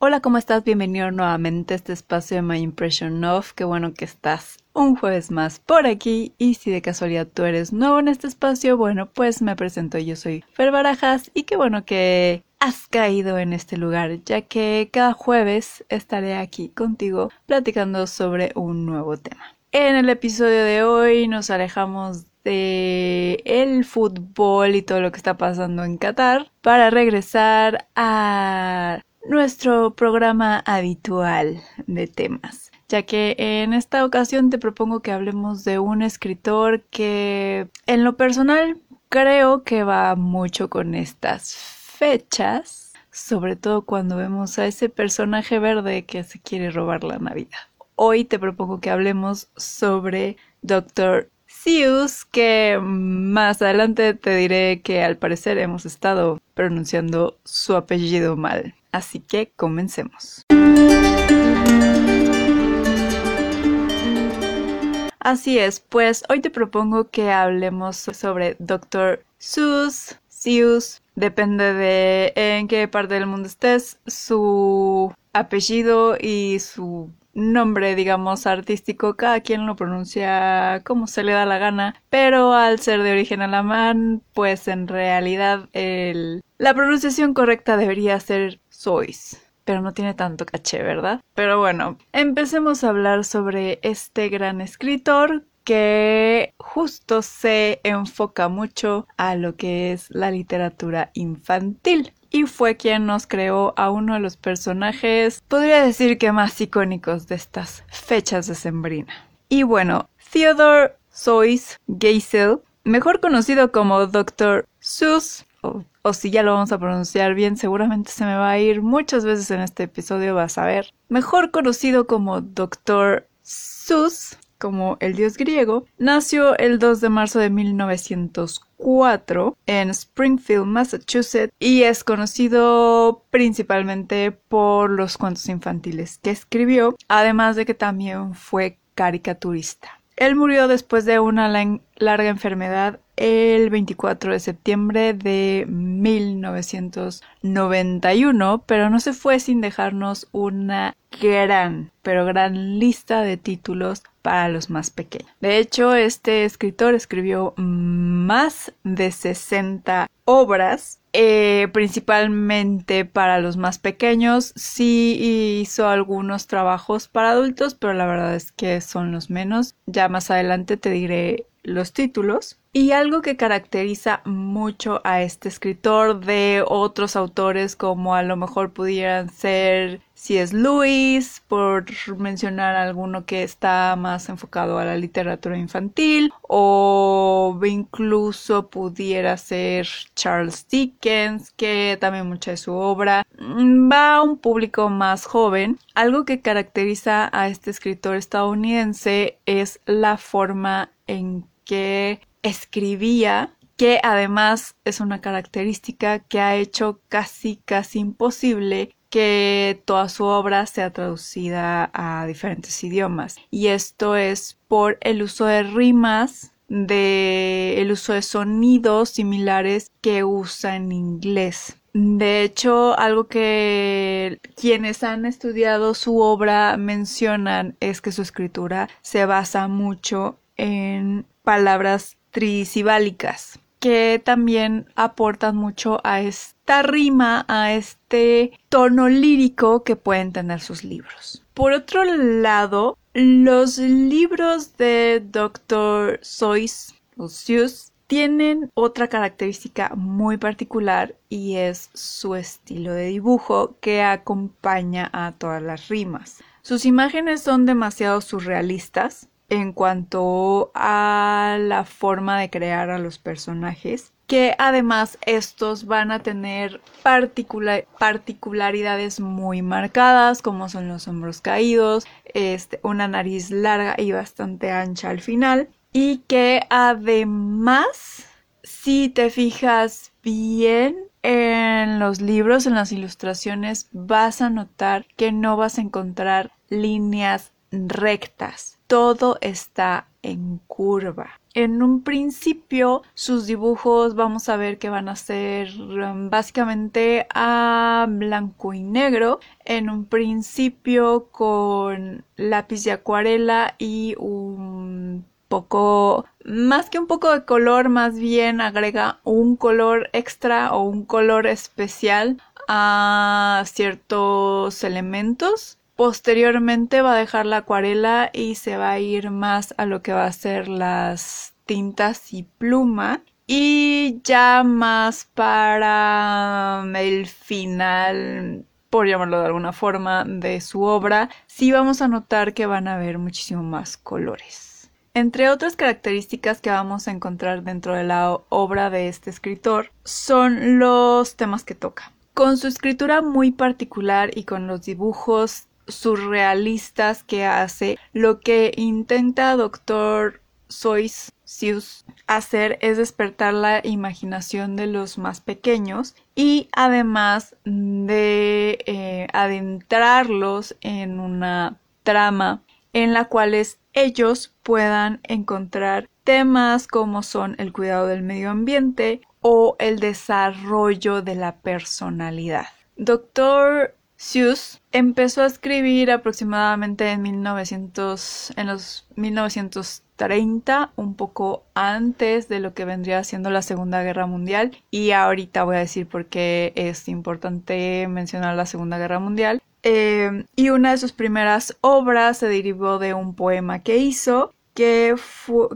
Hola, ¿cómo estás? Bienvenido nuevamente a este espacio de My Impression Of. Qué bueno que estás un jueves más por aquí. Y si de casualidad tú eres nuevo en este espacio, bueno, pues me presento. Yo soy Fer Barajas y qué bueno que has caído en este lugar, ya que cada jueves estaré aquí contigo platicando sobre un nuevo tema. En el episodio de hoy nos alejamos de el fútbol y todo lo que está pasando en Qatar para regresar a nuestro programa habitual de temas, ya que en esta ocasión te propongo que hablemos de un escritor que en lo personal creo que va mucho con estas fechas, sobre todo cuando vemos a ese personaje verde que se quiere robar la Navidad. Hoy te propongo que hablemos sobre Doctor Seuss, que más adelante te diré que al parecer hemos estado pronunciando su apellido mal. Así que comencemos. Así es, pues hoy te propongo que hablemos sobre Dr. Seuss, Seuss, depende de en qué parte del mundo estés, su apellido y su nombre, digamos, artístico, cada quien lo pronuncia como se le da la gana, pero al ser de origen alemán, pues en realidad el... la pronunciación correcta debería ser sois pero no tiene tanto caché, ¿verdad? Pero bueno, empecemos a hablar sobre este gran escritor que justo se enfoca mucho a lo que es la literatura infantil y fue quien nos creó a uno de los personajes, podría decir que más icónicos de estas fechas de Sembrina. Y bueno, Theodore Seuss Geisel, mejor conocido como Dr. Seuss, o, si ya lo vamos a pronunciar bien, seguramente se me va a ir muchas veces en este episodio, vas a ver. Mejor conocido como Dr. Seuss, como el dios griego, nació el 2 de marzo de 1904 en Springfield, Massachusetts, y es conocido principalmente por los cuentos infantiles que escribió, además de que también fue caricaturista. Él murió después de una larga enfermedad el 24 de septiembre de 1991, pero no se fue sin dejarnos una gran, pero gran lista de títulos para los más pequeños. De hecho, este escritor escribió más de 60 obras, eh, principalmente para los más pequeños. Sí hizo algunos trabajos para adultos, pero la verdad es que son los menos. Ya más adelante te diré los títulos. Y algo que caracteriza mucho a este escritor de otros autores como a lo mejor pudieran ser si es Luis, por mencionar alguno que está más enfocado a la literatura infantil, o incluso pudiera ser Charles Dickens, que también mucha de su obra mm, va a un público más joven. Algo que caracteriza a este escritor estadounidense es la forma en que escribía que además es una característica que ha hecho casi casi imposible que toda su obra sea traducida a diferentes idiomas. Y esto es por el uso de rimas, de el uso de sonidos similares que usa en inglés. De hecho, algo que quienes han estudiado su obra mencionan es que su escritura se basa mucho en palabras trisibálicas que también aportan mucho a esta rima, a este tono lírico que pueden tener sus libros. Por otro lado, los libros de Dr. Seuss o Seuss tienen otra característica muy particular y es su estilo de dibujo que acompaña a todas las rimas. Sus imágenes son demasiado surrealistas, en cuanto a la forma de crear a los personajes que además estos van a tener particularidades muy marcadas como son los hombros caídos, este, una nariz larga y bastante ancha al final y que además si te fijas bien en los libros, en las ilustraciones, vas a notar que no vas a encontrar líneas rectas todo está en curva. En un principio sus dibujos vamos a ver que van a ser um, básicamente a blanco y negro. En un principio con lápiz de acuarela y un poco, más que un poco de color, más bien agrega un color extra o un color especial a ciertos elementos. Posteriormente va a dejar la acuarela y se va a ir más a lo que va a ser las tintas y pluma. Y ya más para el final, por llamarlo de alguna forma, de su obra, sí vamos a notar que van a haber muchísimo más colores. Entre otras características que vamos a encontrar dentro de la obra de este escritor son los temas que toca. Con su escritura muy particular y con los dibujos surrealistas que hace, lo que intenta Doctor Sois Sius hacer es despertar la imaginación de los más pequeños y además de eh, adentrarlos en una trama en la cual ellos puedan encontrar temas como son el cuidado del medio ambiente o el desarrollo de la personalidad. Doctor Seuss empezó a escribir aproximadamente en 1900, en los 1930, un poco antes de lo que vendría siendo la Segunda Guerra Mundial. Y ahorita voy a decir por qué es importante mencionar la Segunda Guerra Mundial. Eh, y una de sus primeras obras se derivó de un poema que hizo, que,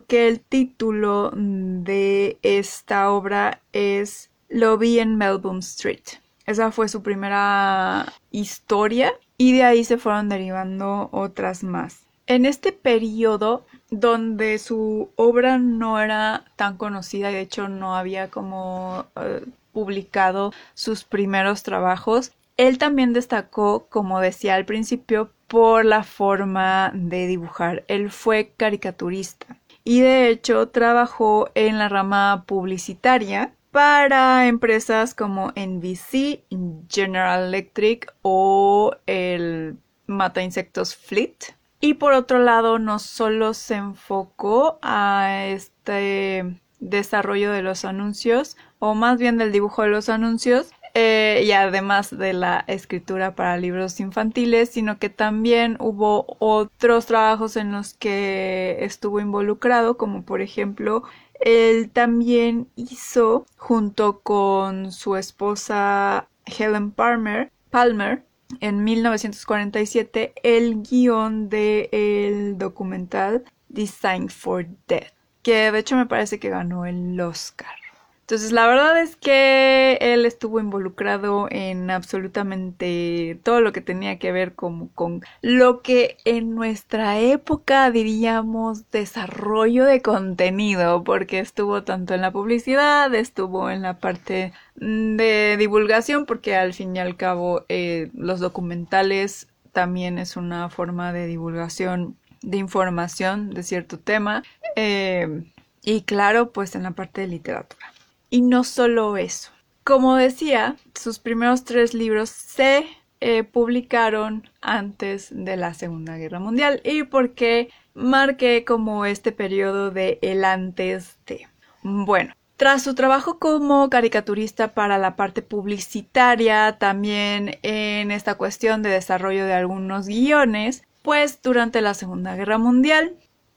que el título de esta obra es Lo vi en Melbourne Street. Esa fue su primera historia y de ahí se fueron derivando otras más. En este periodo donde su obra no era tan conocida, de hecho no había como eh, publicado sus primeros trabajos, él también destacó, como decía al principio, por la forma de dibujar. Él fue caricaturista y de hecho trabajó en la rama publicitaria para empresas como NBC, General Electric o el mata insectos Fleet. Y por otro lado, no solo se enfocó a este desarrollo de los anuncios, o más bien del dibujo de los anuncios, eh, y además de la escritura para libros infantiles, sino que también hubo otros trabajos en los que estuvo involucrado, como por ejemplo, él también hizo junto con su esposa Helen Palmer, en 1947 el guion del documental Design for Death, que de hecho me parece que ganó el Oscar. Entonces, la verdad es que él estuvo involucrado en absolutamente todo lo que tenía que ver con, con lo que en nuestra época diríamos desarrollo de contenido, porque estuvo tanto en la publicidad, estuvo en la parte de divulgación, porque al fin y al cabo eh, los documentales también es una forma de divulgación de información de cierto tema. Eh, y claro, pues en la parte de literatura. Y no solo eso. Como decía, sus primeros tres libros se eh, publicaron antes de la Segunda Guerra Mundial. ¿Y por qué marqué como este periodo de el antes de? Bueno, tras su trabajo como caricaturista para la parte publicitaria, también en esta cuestión de desarrollo de algunos guiones, pues durante la Segunda Guerra Mundial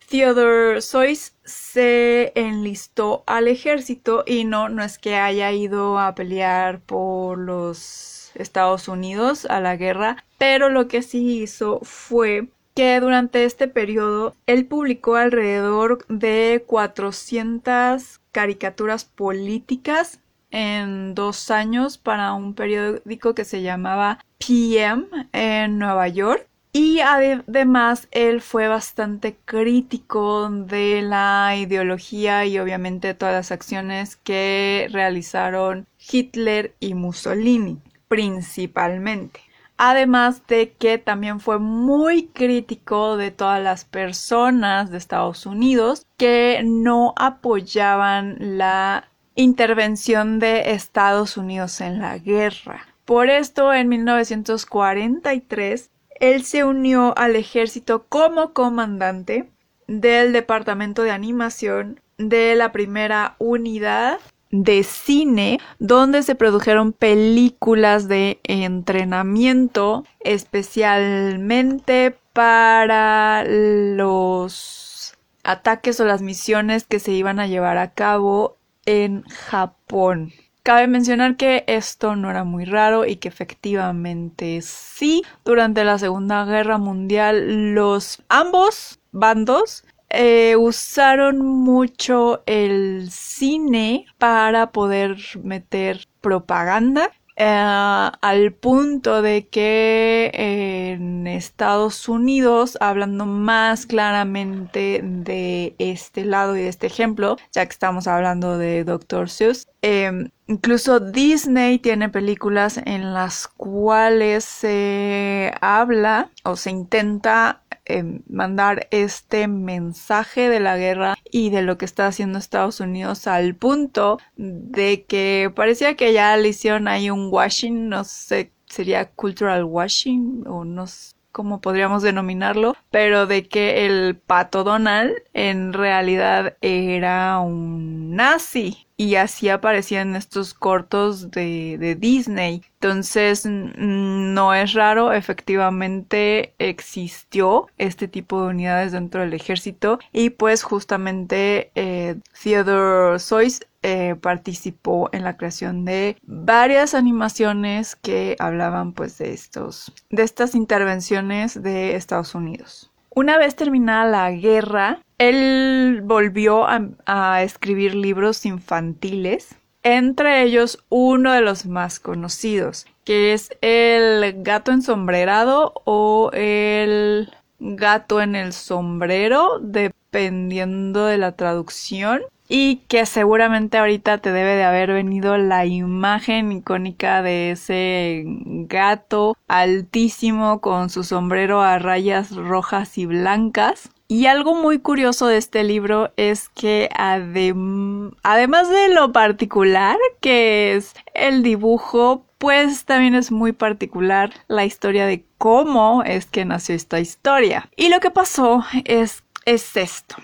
Theodore Seuss se enlistó al ejército y no, no es que haya ido a pelear por los Estados Unidos a la guerra, pero lo que sí hizo fue que durante este periodo él publicó alrededor de 400 caricaturas políticas en dos años para un periódico que se llamaba PM en Nueva York y además él fue bastante crítico de la ideología y obviamente todas las acciones que realizaron Hitler y Mussolini, principalmente. Además de que también fue muy crítico de todas las personas de Estados Unidos que no apoyaban la intervención de Estados Unidos en la guerra. Por esto, en 1943, él se unió al ejército como comandante del departamento de animación de la primera unidad de cine donde se produjeron películas de entrenamiento especialmente para los ataques o las misiones que se iban a llevar a cabo en Japón. Cabe mencionar que esto no era muy raro y que efectivamente sí, durante la Segunda Guerra Mundial los ambos bandos eh, usaron mucho el cine para poder meter propaganda eh, al punto de que en Estados Unidos, hablando más claramente de este lado y de este ejemplo, ya que estamos hablando de Dr. Seuss, em, incluso Disney tiene películas en las cuales se habla o se intenta Em, mandar este mensaje de la guerra y de lo que está haciendo Estados Unidos al punto de que parecía que ya le hicieron ahí un washing, no sé, sería cultural washing o no sé cómo podríamos denominarlo, pero de que el pato Donald en realidad era un nazi y así aparecían estos cortos de, de, Disney. Entonces, no es raro, efectivamente existió este tipo de unidades dentro del ejército y pues justamente eh, Theodore Seuss eh, participó en la creación de varias animaciones que hablaban pues de estos, de estas intervenciones de Estados Unidos. Una vez terminada la guerra, él volvió a, escribir libros infantiles, entre ellos uno de los más conocidos, que es El gato ensombrerado o El gato en el sombrero, dependiendo de la traducción y que seguramente ahorita te debe de haber venido la imagen icónica de ese gato altísimo con su sombrero a rayas rojas y blancas. Y algo muy curioso de este libro es que además de lo particular que es el dibujo, pues también es muy particular la historia de cómo es que nació esta historia. Y lo que pasó es, es esto.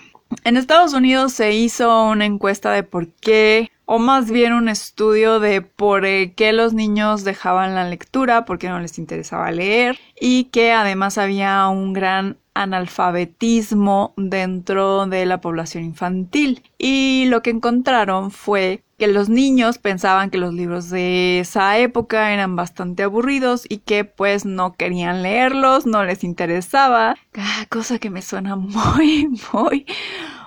En Estados Unidos se hizo una encuesta de por qué, o más bien un estudio de por qué los niños dejaban la lectura, por qué no les interesaba leer, y que además había un gran analfabetismo dentro de la población infantil. Y lo que encontraron fue que los niños pensaban que los libros de esa época eran bastante aburridos y que pues no querían leerlos, no les interesaba, cosa que me suena muy, muy,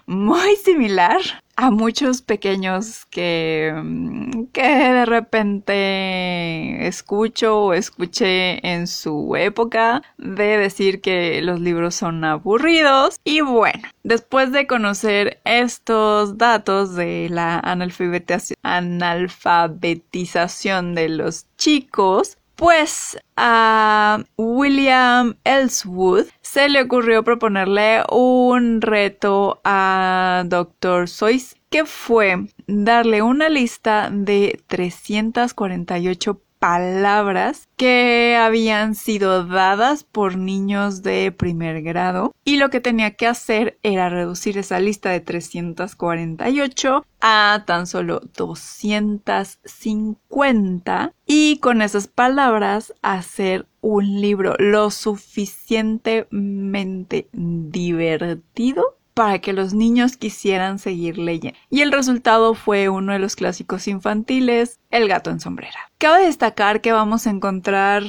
muy similar a muchos pequeños que, mm, que de repente escucho o escuché en su época de decir que los libros son aburridos. Y bueno, después de conocer estos datos de la analfabetización de los chicos, pues a William Ellswood se le ocurrió proponerle un reto a Dr. Seuss que fue darle una lista de 348 palabras que habían sido dadas por niños de primer grado. Y lo que tenía que hacer era reducir esa lista de 348 a tan solo 250 y con esas palabras hacer un libro lo suficientemente divertido para que los niños quisieran seguir leyendo. Y el resultado fue uno de los clásicos infantiles, El gato en sombrera. Cabe destacar que vamos a encontrar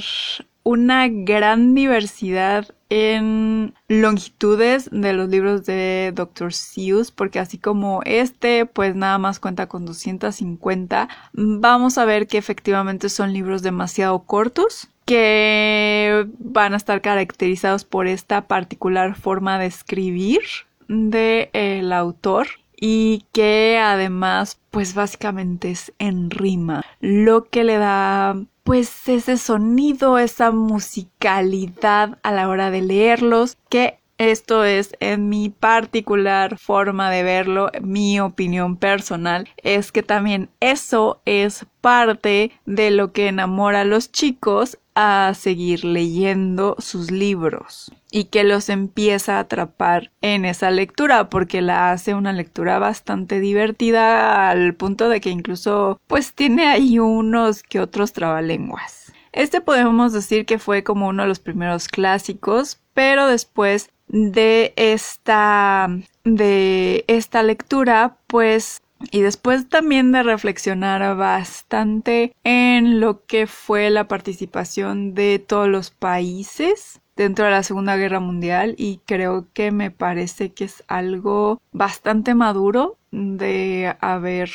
una gran diversidad en longitudes de los libros de Dr. Seuss, porque así como este, pues nada más cuenta con 250, vamos a ver que efectivamente son libros demasiado cortos que van a estar caracterizados por esta particular forma de escribir del autor y que además pues básicamente es en rima. Lo que le da pues ese sonido esa musicalidad a la hora de leerlos que esto es en mi particular forma de verlo, mi opinión personal, es que también eso es parte de lo que enamora a los chicos a seguir leyendo sus libros y que los empieza a atrapar en esa lectura porque la hace una lectura bastante divertida al punto de que incluso pues tiene ahí unos que otros trabalenguas. Este podemos decir que fue como uno de los primeros clásicos, pero después de esta de esta lectura pues y después también de reflexionar bastante en lo que fue la participación de todos los países dentro de la Segunda Guerra Mundial y creo que me parece que es algo bastante maduro de haber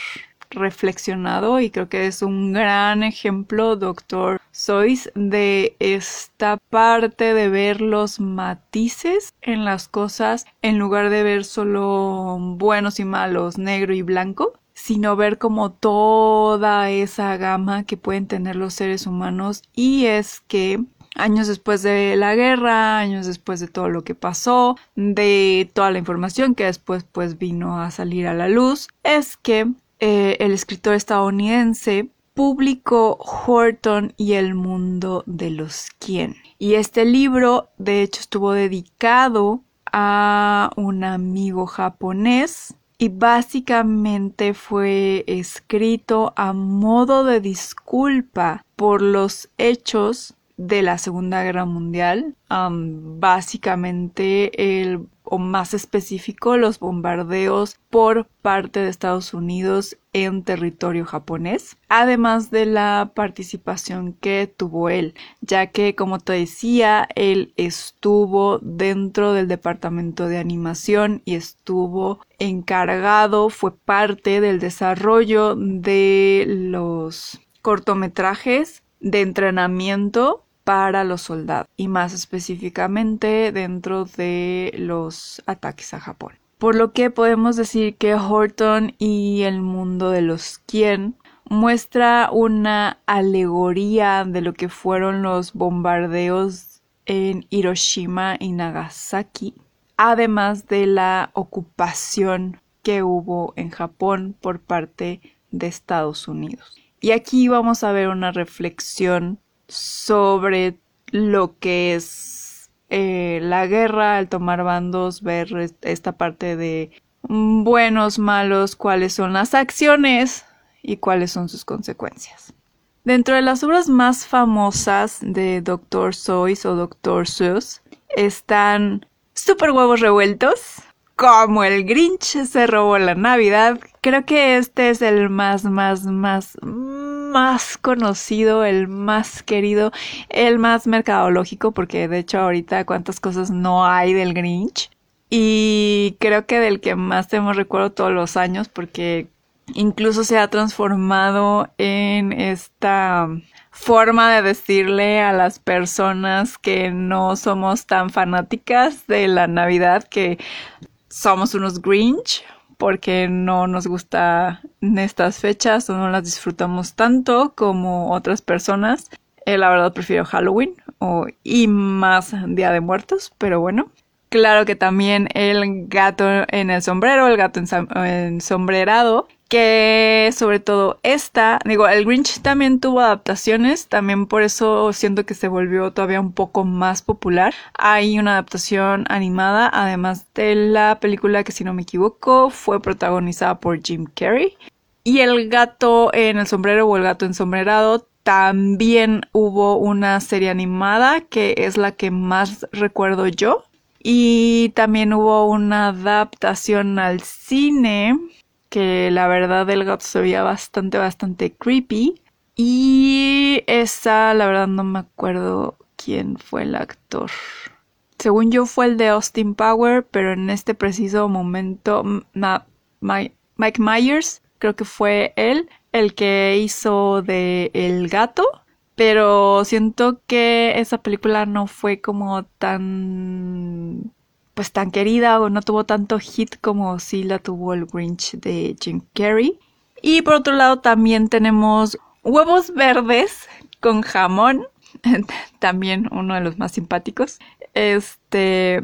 reflexionado y creo que es un gran ejemplo, doctor Sois, de esta parte de ver los matices en las cosas en lugar de ver solo buenos y malos, negro y blanco, sino ver como toda esa gama que pueden tener los seres humanos. Y es que años después de la guerra, años después de todo lo que pasó, de toda la información que después pues vino a salir a la luz, es que eh, el escritor estadounidense publicó Horton y el mundo de los quién. Y este libro, de hecho, estuvo dedicado a un amigo japonés y básicamente fue escrito a modo de disculpa por los hechos de la Segunda Guerra Mundial. básicamente el o más específico los bombardeos por parte de Estados Unidos en territorio japonés, además de la participación que tuvo él, ya que como te decía, él estuvo dentro del departamento de animación y estuvo encargado, fue parte del desarrollo de los cortometrajes de entrenamiento para los soldados y más específicamente dentro de los ataques a Japón. Por lo que podemos decir que Horton y el mundo de los quien muestra una alegoría de lo que fueron los bombardeos en Hiroshima y Nagasaki, además de la ocupación que hubo en Japón por parte de Estados Unidos. Y aquí vamos a ver una reflexión sobre lo que es eh, la guerra, el tomar bandos, ver esta parte de buenos, malos, cuáles son las acciones y cuáles son sus consecuencias. Dentro de las obras más famosas de Dr. Seuss o Dr. Seuss están Super Huevos Revueltos, como el Grinch se robó la Navidad. Creo que este es el más, más, más, más conocido, el más querido, el más mercadológico, porque de hecho ahorita cuántas cosas no hay del Grinch. Y creo que del que más tenemos recuerdo todos los años, porque incluso se ha transformado en esta forma de decirle a las personas que no somos tan fanáticas de la Navidad que somos unos Grinch porque no nos gusta estas fechas o no las disfrutamos tanto como otras personas. Eh, la verdad prefiero Halloween o, y más Día de Muertos, pero bueno. Claro que también el gato en el sombrero, el gato ensombrerado, que sobre todo esta, digo, el Grinch también tuvo adaptaciones, también por eso siento que se volvió todavía un poco más popular. Hay una adaptación animada, además de la película que si no me equivoco fue protagonizada por Jim Carrey. Y el gato en el sombrero o el gato ensombrerado también hubo una serie animada que es la que más recuerdo yo. Y también hubo una adaptación al cine que la verdad el gato se veía bastante, bastante creepy. Y esa, la verdad no me acuerdo quién fue el actor. Según yo fue el de Austin Power, pero en este preciso momento Mike Myers, creo que fue él el que hizo de El gato. Pero siento que esa película no fue como tan pues tan querida o no tuvo tanto hit como si la tuvo el Grinch de Jim Carrey. Y por otro lado también tenemos huevos verdes con jamón, también uno de los más simpáticos. Este,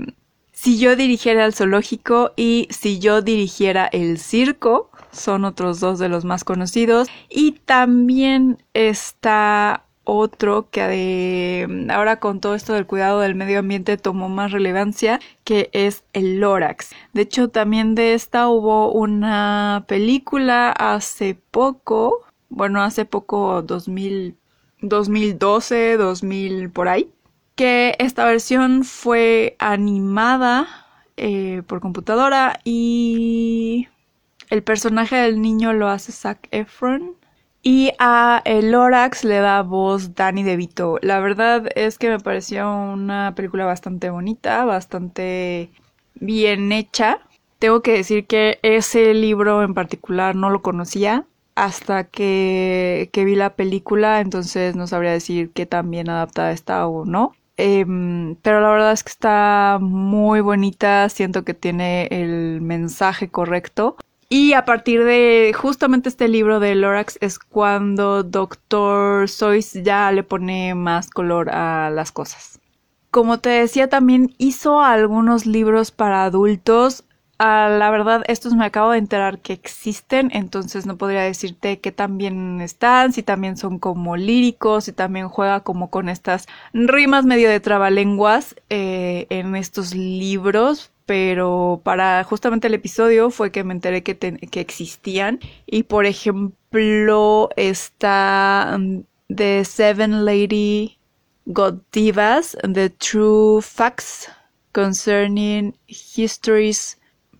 si yo dirigiera el zoológico y si yo dirigiera el circo, son otros dos de los más conocidos. Y también está otro que ahora con todo esto del cuidado del medio ambiente tomó más relevancia, que es el Lorax. De hecho, también de esta hubo una película hace poco, bueno, hace poco 2000, 2012, 2000 por ahí, que esta versión fue animada eh, por computadora y el personaje del niño lo hace Zac Efron. Y a el Lorax le da voz Danny DeVito. La verdad es que me pareció una película bastante bonita, bastante bien hecha. Tengo que decir que ese libro en particular no lo conocía hasta que, que vi la película, entonces no sabría decir qué tan bien adaptada está o no. Em, pero la verdad es que está muy bonita, siento que tiene el mensaje correcto. Y a partir de justamente este libro de Lorax es cuando Doctor Seuss ya le pone más color a las cosas. Como te decía, también hizo algunos libros para adultos. Ah, la verdad, estos me acabo de enterar que existen, entonces no podría decirte que también están, si también son como líricos, si también juega como con estas rimas medio de trabalenguas eh, en estos libros, pero para justamente el episodio fue que me enteré que, existían. Y por ejemplo, está The Seven Lady God Divas, The True Facts Concerning History's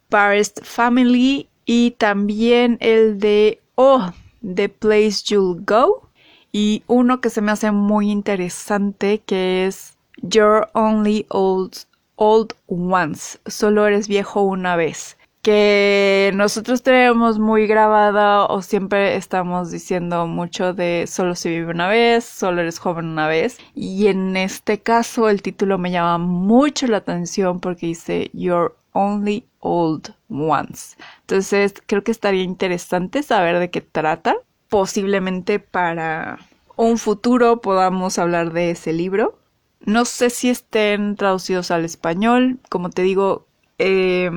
Paris Family y también el de Oh, The Place You'll Go y uno que se me hace muy interesante que es You're Only Old Old Once, solo eres viejo una vez, que nosotros tenemos muy grabada o siempre estamos diciendo mucho de solo se vive una vez, solo eres joven una vez, y en este caso el título me llama mucho la atención porque dice You're Only Old Once. Entonces creo que estaría interesante saber de qué trata. Posiblemente para un futuro podamos hablar de ese libro. No sé si estén traducidos al español. Como te digo, eh,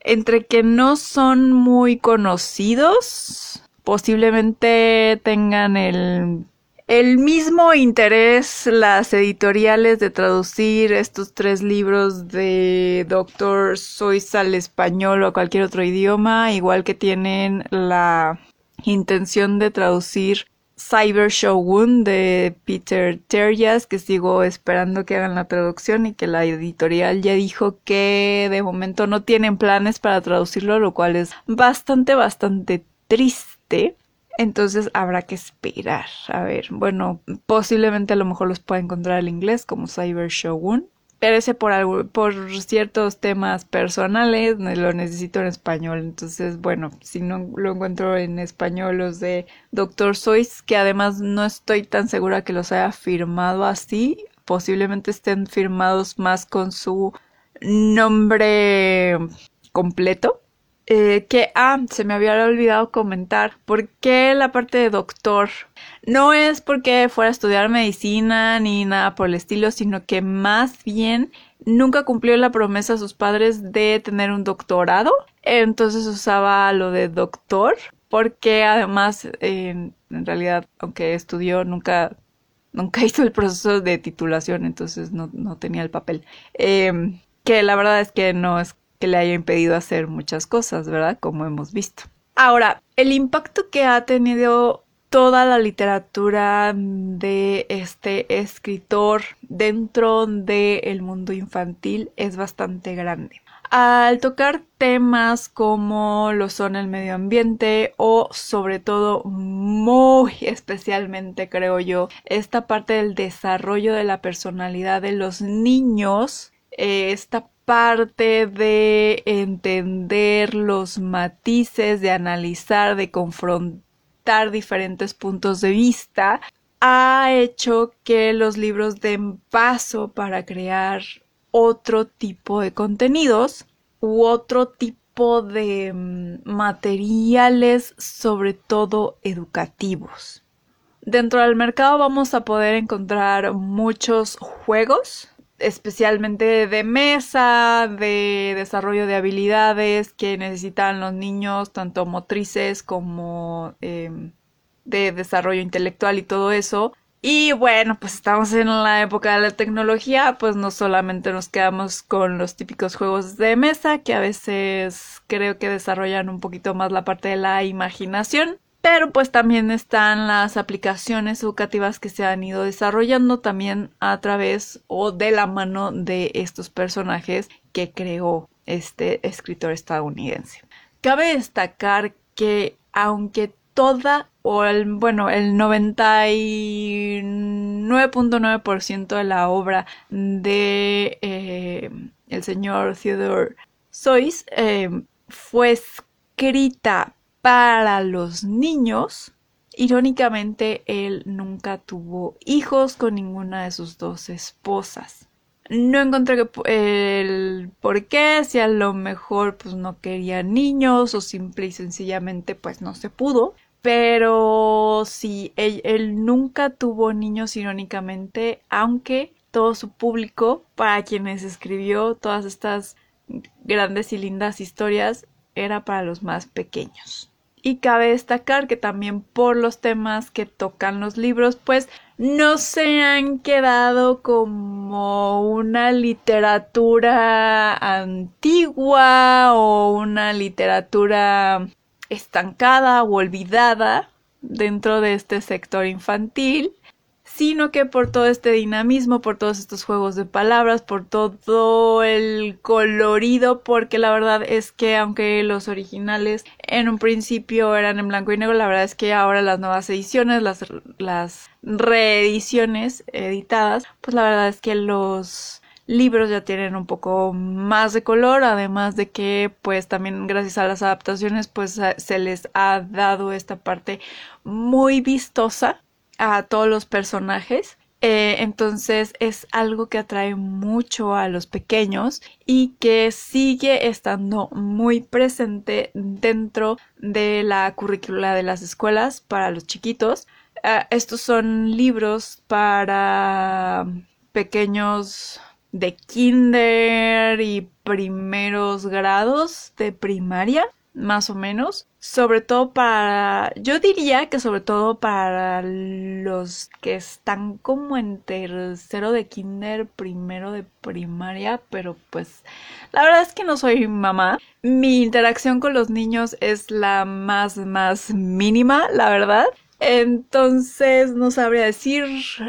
entre que no son muy conocidos, posiblemente tengan el, el mismo interés las editoriales de traducir estos tres libros de Doctor Sois al español o a cualquier otro idioma, igual que tienen la intención de traducir Cyber Shogun de Peter Terjas, que sigo esperando que hagan la traducción y que la editorial ya dijo que de momento no tienen planes para traducirlo, lo cual es bastante, bastante triste. Entonces habrá que esperar. A ver, bueno, posiblemente a lo mejor los pueda encontrar en inglés como Cyber Shogun perece por, por ciertos temas personales, lo necesito en español. Entonces, bueno, si no lo encuentro en español, los de Doctor Sois, que además no estoy tan segura que los haya firmado así, posiblemente estén firmados más con su nombre completo. Eh, que, ah, se me había olvidado comentar, ¿por qué la parte de doctor? No es porque fuera a estudiar medicina ni nada por el estilo, sino que más bien nunca cumplió la promesa a sus padres de tener un doctorado, entonces usaba lo de doctor, porque además, en realidad, aunque estudió, nunca nunca hizo el proceso de titulación, entonces no, no tenía el papel. Em, que la verdad es que no es que le haya impedido hacer muchas cosas, ¿verdad? Como hemos visto. Ahora, el impacto que ha tenido toda la literatura de este escritor dentro del mundo infantil es bastante grande. Al tocar temas como lo son el medio ambiente o sobre todo muy especialmente creo yo esta parte del desarrollo de la personalidad de los niños, eh, esta parte de entender los matices, de analizar, de confrontar diferentes puntos de vista, ha hecho que los libros den paso para crear otro tipo de contenidos u otro tipo de mm, materiales, sobre todo educativos. Dentro del mercado vamos a poder encontrar muchos juegos, especialmente de mesa, de desarrollo de habilidades que necesitan los niños, tanto motrices como em, de desarrollo intelectual y todo eso. Y bueno, pues estamos en la época de la tecnología, pues no solamente nos quedamos con los típicos juegos de mesa, que a veces creo que desarrollan un poquito más la parte de la imaginación, pero pues también están las aplicaciones educativas que se han ido desarrollando también a través o de la mano de estos personajes que creó este escritor estadounidense. Cabe destacar que aunque toda o el, bueno, el 99.9% de la obra de eh, el señor Theodore Sois eh, fue escrita para los niños. Irónicamente, él nunca tuvo hijos con ninguna de sus dos esposas. No encontré el por qué, si a lo mejor pues no quería niños o simple y sencillamente pues no se pudo. Pero sí, él, nunca tuvo niños irónicamente, aunque todo su público, para quienes escribió todas estas grandes y lindas historias, era para los más pequeños. Y cabe destacar que también por los temas que tocan los libros, pues no se han quedado como una literatura antigua o una literatura estancada o olvidada dentro de este sector infantil, sino que por todo este dinamismo, por todos estos juegos de palabras, por todo el colorido, porque la verdad es que aunque los originales en un principio eran en blanco y negro, la verdad es que ahora las nuevas ediciones, las, las reediciones editadas, pues la verdad es que los libros ya tienen un poco más de color, además de que pues también gracias a las adaptaciones pues se les ha dado esta parte muy vistosa a todos los personajes. Eh, entonces es algo que atrae mucho a los pequeños y que sigue estando muy presente dentro de la currícula de las escuelas para los chiquitos. Eh, estos son libros para pequeños de kinder y primeros grados de primaria, más o menos. Sobre todo para, yo diría que sobre todo para los que están como en tercero de kinder, primero de primaria, pero pues la verdad es que no soy mamá. Mi interacción con los niños es la más, más mínima, la verdad. Entonces no sabría decir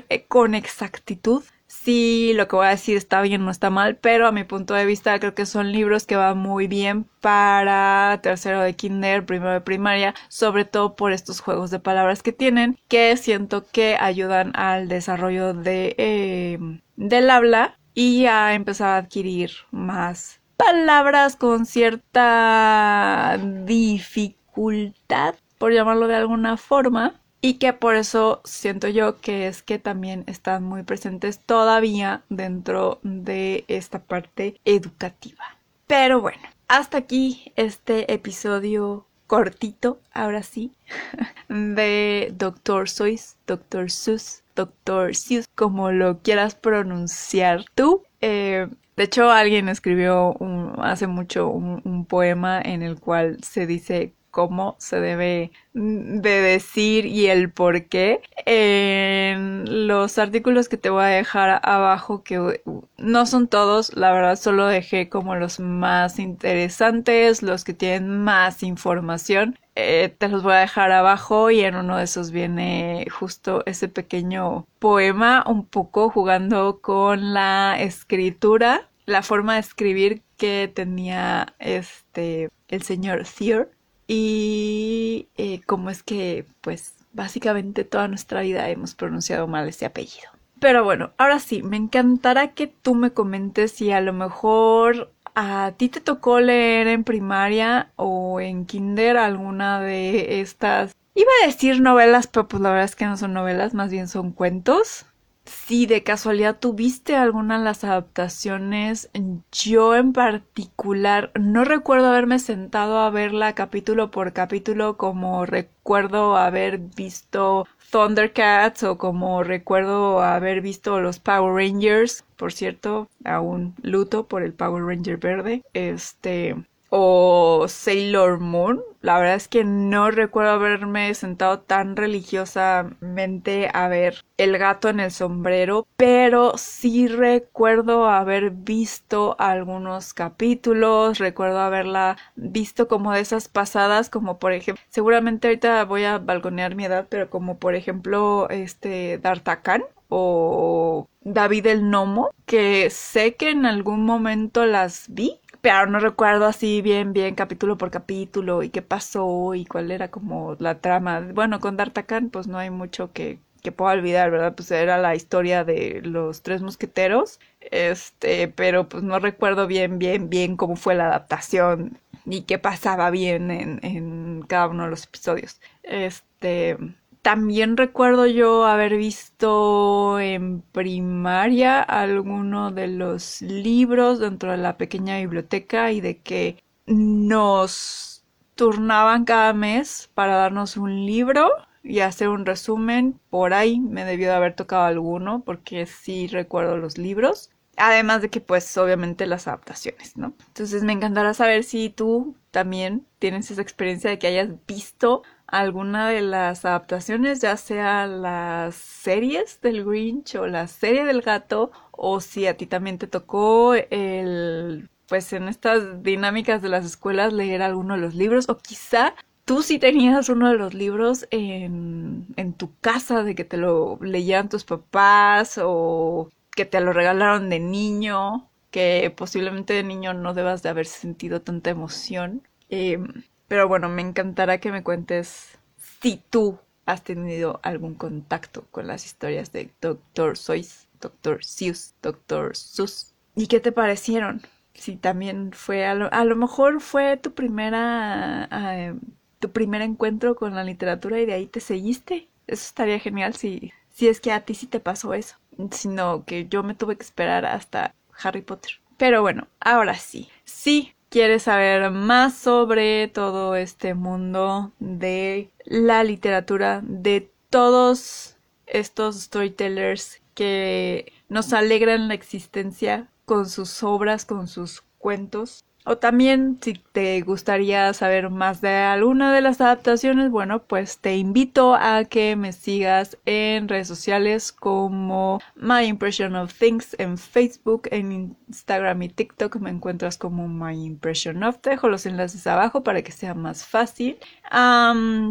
eh, con exactitud sí, lo que voy a decir está bien, no está mal, pero a mi punto de vista creo que son libros que van muy bien para tercero de kinder, primero de primaria, sobre todo por estos juegos de palabras que tienen, que siento que ayudan al desarrollo de, em, del habla y a empezar a adquirir más palabras con cierta dificultad, por llamarlo de alguna forma, y que por eso siento yo que es que también están muy presentes todavía dentro de esta parte educativa. Pero bueno, hasta aquí este episodio cortito, ahora sí, de Doctor Sois, Doctor Sus, Doctor Seuss, como lo quieras pronunciar tú. Eh, de hecho, alguien escribió hace mucho un poema en el cual se dice cómo se debe de decir y el por qué. En los artículos que te voy a dejar abajo que no son todos la verdad solo dejé como los más interesantes los que tienen más información. Eh, te los voy a dejar abajo y en uno de esos viene justo ese pequeño poema un poco jugando con la escritura la forma de escribir que tenía este el señor Thier y eh, cómo es que, pues, básicamente toda nuestra vida hemos pronunciado mal ese apellido. Pero bueno, ahora sí, me encantará que tú me comentes si a lo mejor a ti te tocó leer en primaria o en kinder alguna de estas... Iba a decir novelas, pero pues la verdad es que no son novelas, más bien son cuentos si de casualidad tuviste alguna de las adaptaciones, yo en particular no recuerdo haberme sentado a verla capítulo por capítulo como recuerdo haber visto Thundercats o como recuerdo haber visto los Power Rangers. Por cierto, aún luto por el Power Ranger verde. Este, o Sailor Moon. La verdad es que no recuerdo haberme sentado tan religiosamente a ver El gato en el sombrero, pero sí recuerdo haber visto algunos capítulos, recuerdo haberla visto como de esas pasadas, como por ejemplo, seguramente ahorita voy a balconear mi edad, pero como por ejemplo este D'Artagnan o David el Nomo, que sé que en algún momento las vi, pero no recuerdo así bien, bien, capítulo por capítulo y qué pasó y cuál era como la trama. Bueno, con D'Artagnan pues no hay mucho que, que pueda olvidar, ¿verdad? Pues era la historia de los tres mosqueteros, este, pero pues no recuerdo bien, bien, bien cómo fue la adaptación y qué pasaba bien en, en cada uno de los episodios. Este, también recuerdo yo haber visto en primaria alguno de los libros dentro de la pequeña biblioteca y de que nos turnaban cada mes para darnos un libro y hacer un resumen. Por ahí me debió de haber tocado alguno porque sí recuerdo los libros. Además de que pues obviamente las adaptaciones, ¿no? Entonces me encantará saber si tú también tienes esa experiencia de que hayas visto alguna de las adaptaciones, ya sea las series del Grinch o la serie del gato, o si a ti también te tocó el, pues en estas dinámicas de las escuelas leer alguno de los libros, o quizá tú sí tenías uno de los libros en, en tu casa, de que te lo leían tus papás, o que te lo regalaron de niño, que posiblemente de niño no debas de haber sentido tanta emoción. Eh, pero bueno, me encantará que me cuentes si tú has tenido algún contacto con las historias de Doctor Seuss, Doctor Seuss, Doctor Sus. ¿Y qué te parecieron? Si también fue, a lo, mejor fue tu primera, eh, tu primer encuentro con la literatura y de ahí te seguiste. Eso estaría genial si, si es que a ti sí te pasó eso. Sino que yo me tuve que esperar hasta Harry Potter. Pero bueno, ahora sí. Sí, quieres saber más sobre todo este mundo de la literatura, de todos estos storytellers que nos alegran la existencia con sus obras, con sus cuentos, o también si te gustaría saber más de alguna de las adaptaciones, bueno, pues te invito a que me sigas en redes sociales como My Impression of Things en Facebook, en Instagram y TikTok me encuentras como My Impression of. Te dejo los enlaces abajo para que sea más fácil.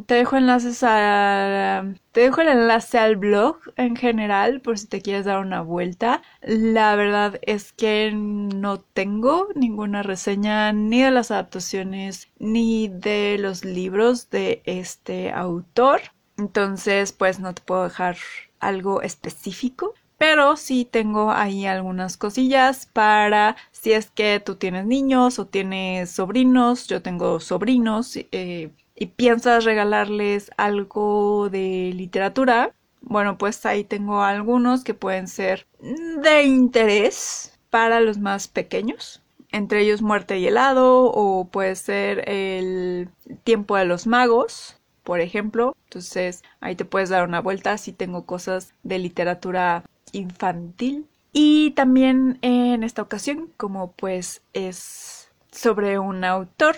te dejo enlaces a te dejo el enlace al blog en general por si te quieres dar una vuelta. La verdad es que no tengo ninguna reseña ni de las adaptaciones ni de los libros de este autor. Entonces, pues no te puedo dejar algo específico. Pero sí tengo ahí algunas cosillas para si es que tú tienes niños o tienes sobrinos. Yo tengo sobrinos. Eh, y piensas regalarles algo de literatura, bueno, pues ahí tengo algunos que pueden ser de interés para los más pequeños. Entre ellos Muerte y helado o puede ser el Tiempo de los Magos, por ejemplo. Entonces ahí te puedes dar una vuelta si tengo cosas de literatura infantil. Y también en esta ocasión, como pues es sobre un autor,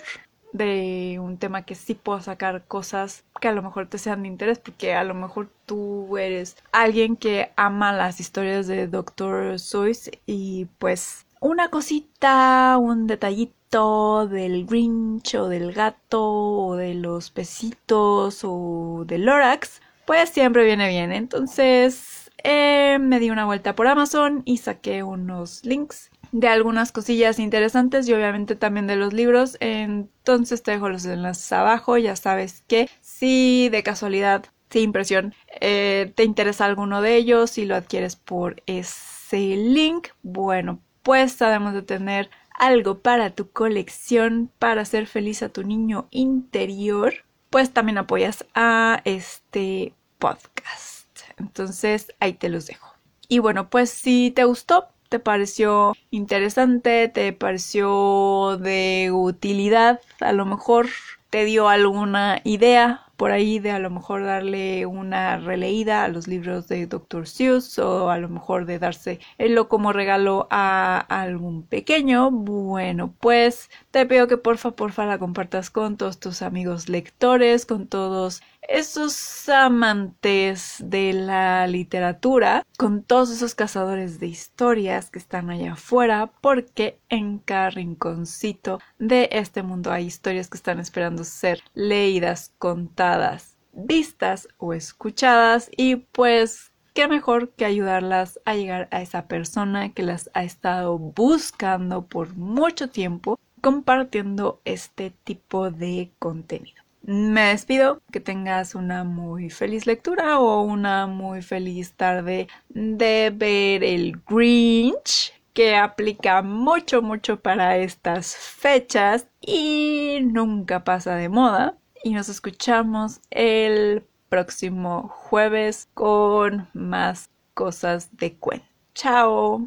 de un tema que sí puedo sacar cosas que a lo mejor te sean de interés, porque a lo mejor tú eres alguien que ama las historias de Dr. Seuss y pues una cosita, un detallito del Grinch o del gato o de los pesitos o del Lorax, pues siempre viene bien. Entonces eh, me di una vuelta por Amazon y saqué unos links de algunas cosillas interesantes y obviamente también de los libros. Entonces te dejo los enlaces abajo. Ya sabes que si de casualidad, sin impresión, eh, te interesa alguno de ellos y lo adquieres por ese link, bueno, pues sabemos de tener algo para tu colección para hacer feliz a tu niño interior, pues también apoyas a este podcast. Entonces ahí te los dejo. Y bueno, pues si te gustó, te pareció interesante, te pareció de utilidad, a lo mejor te dio alguna idea por ahí de a lo mejor darle una releída a los libros de Dr. Seuss o a lo mejor de darse darlo como regalo a algún pequeño, bueno, pues te pido que porfa, porfa la compartas con todos tus amigos lectores, con todos esos amantes de la literatura, con todos esos cazadores de historias que están allá afuera, porque en cada rinconcito de este mundo hay historias que están esperando ser leídas, contadas, vistas o escuchadas y pues qué mejor que ayudarlas a llegar a esa persona que las ha estado buscando por mucho tiempo compartiendo este tipo de contenido. Me despido, que tengas una muy feliz lectura o una muy feliz tarde de ver el Grinch que aplica mucho mucho para estas fechas y nunca pasa de moda y nos escuchamos el próximo jueves con más cosas de cuento. Chao.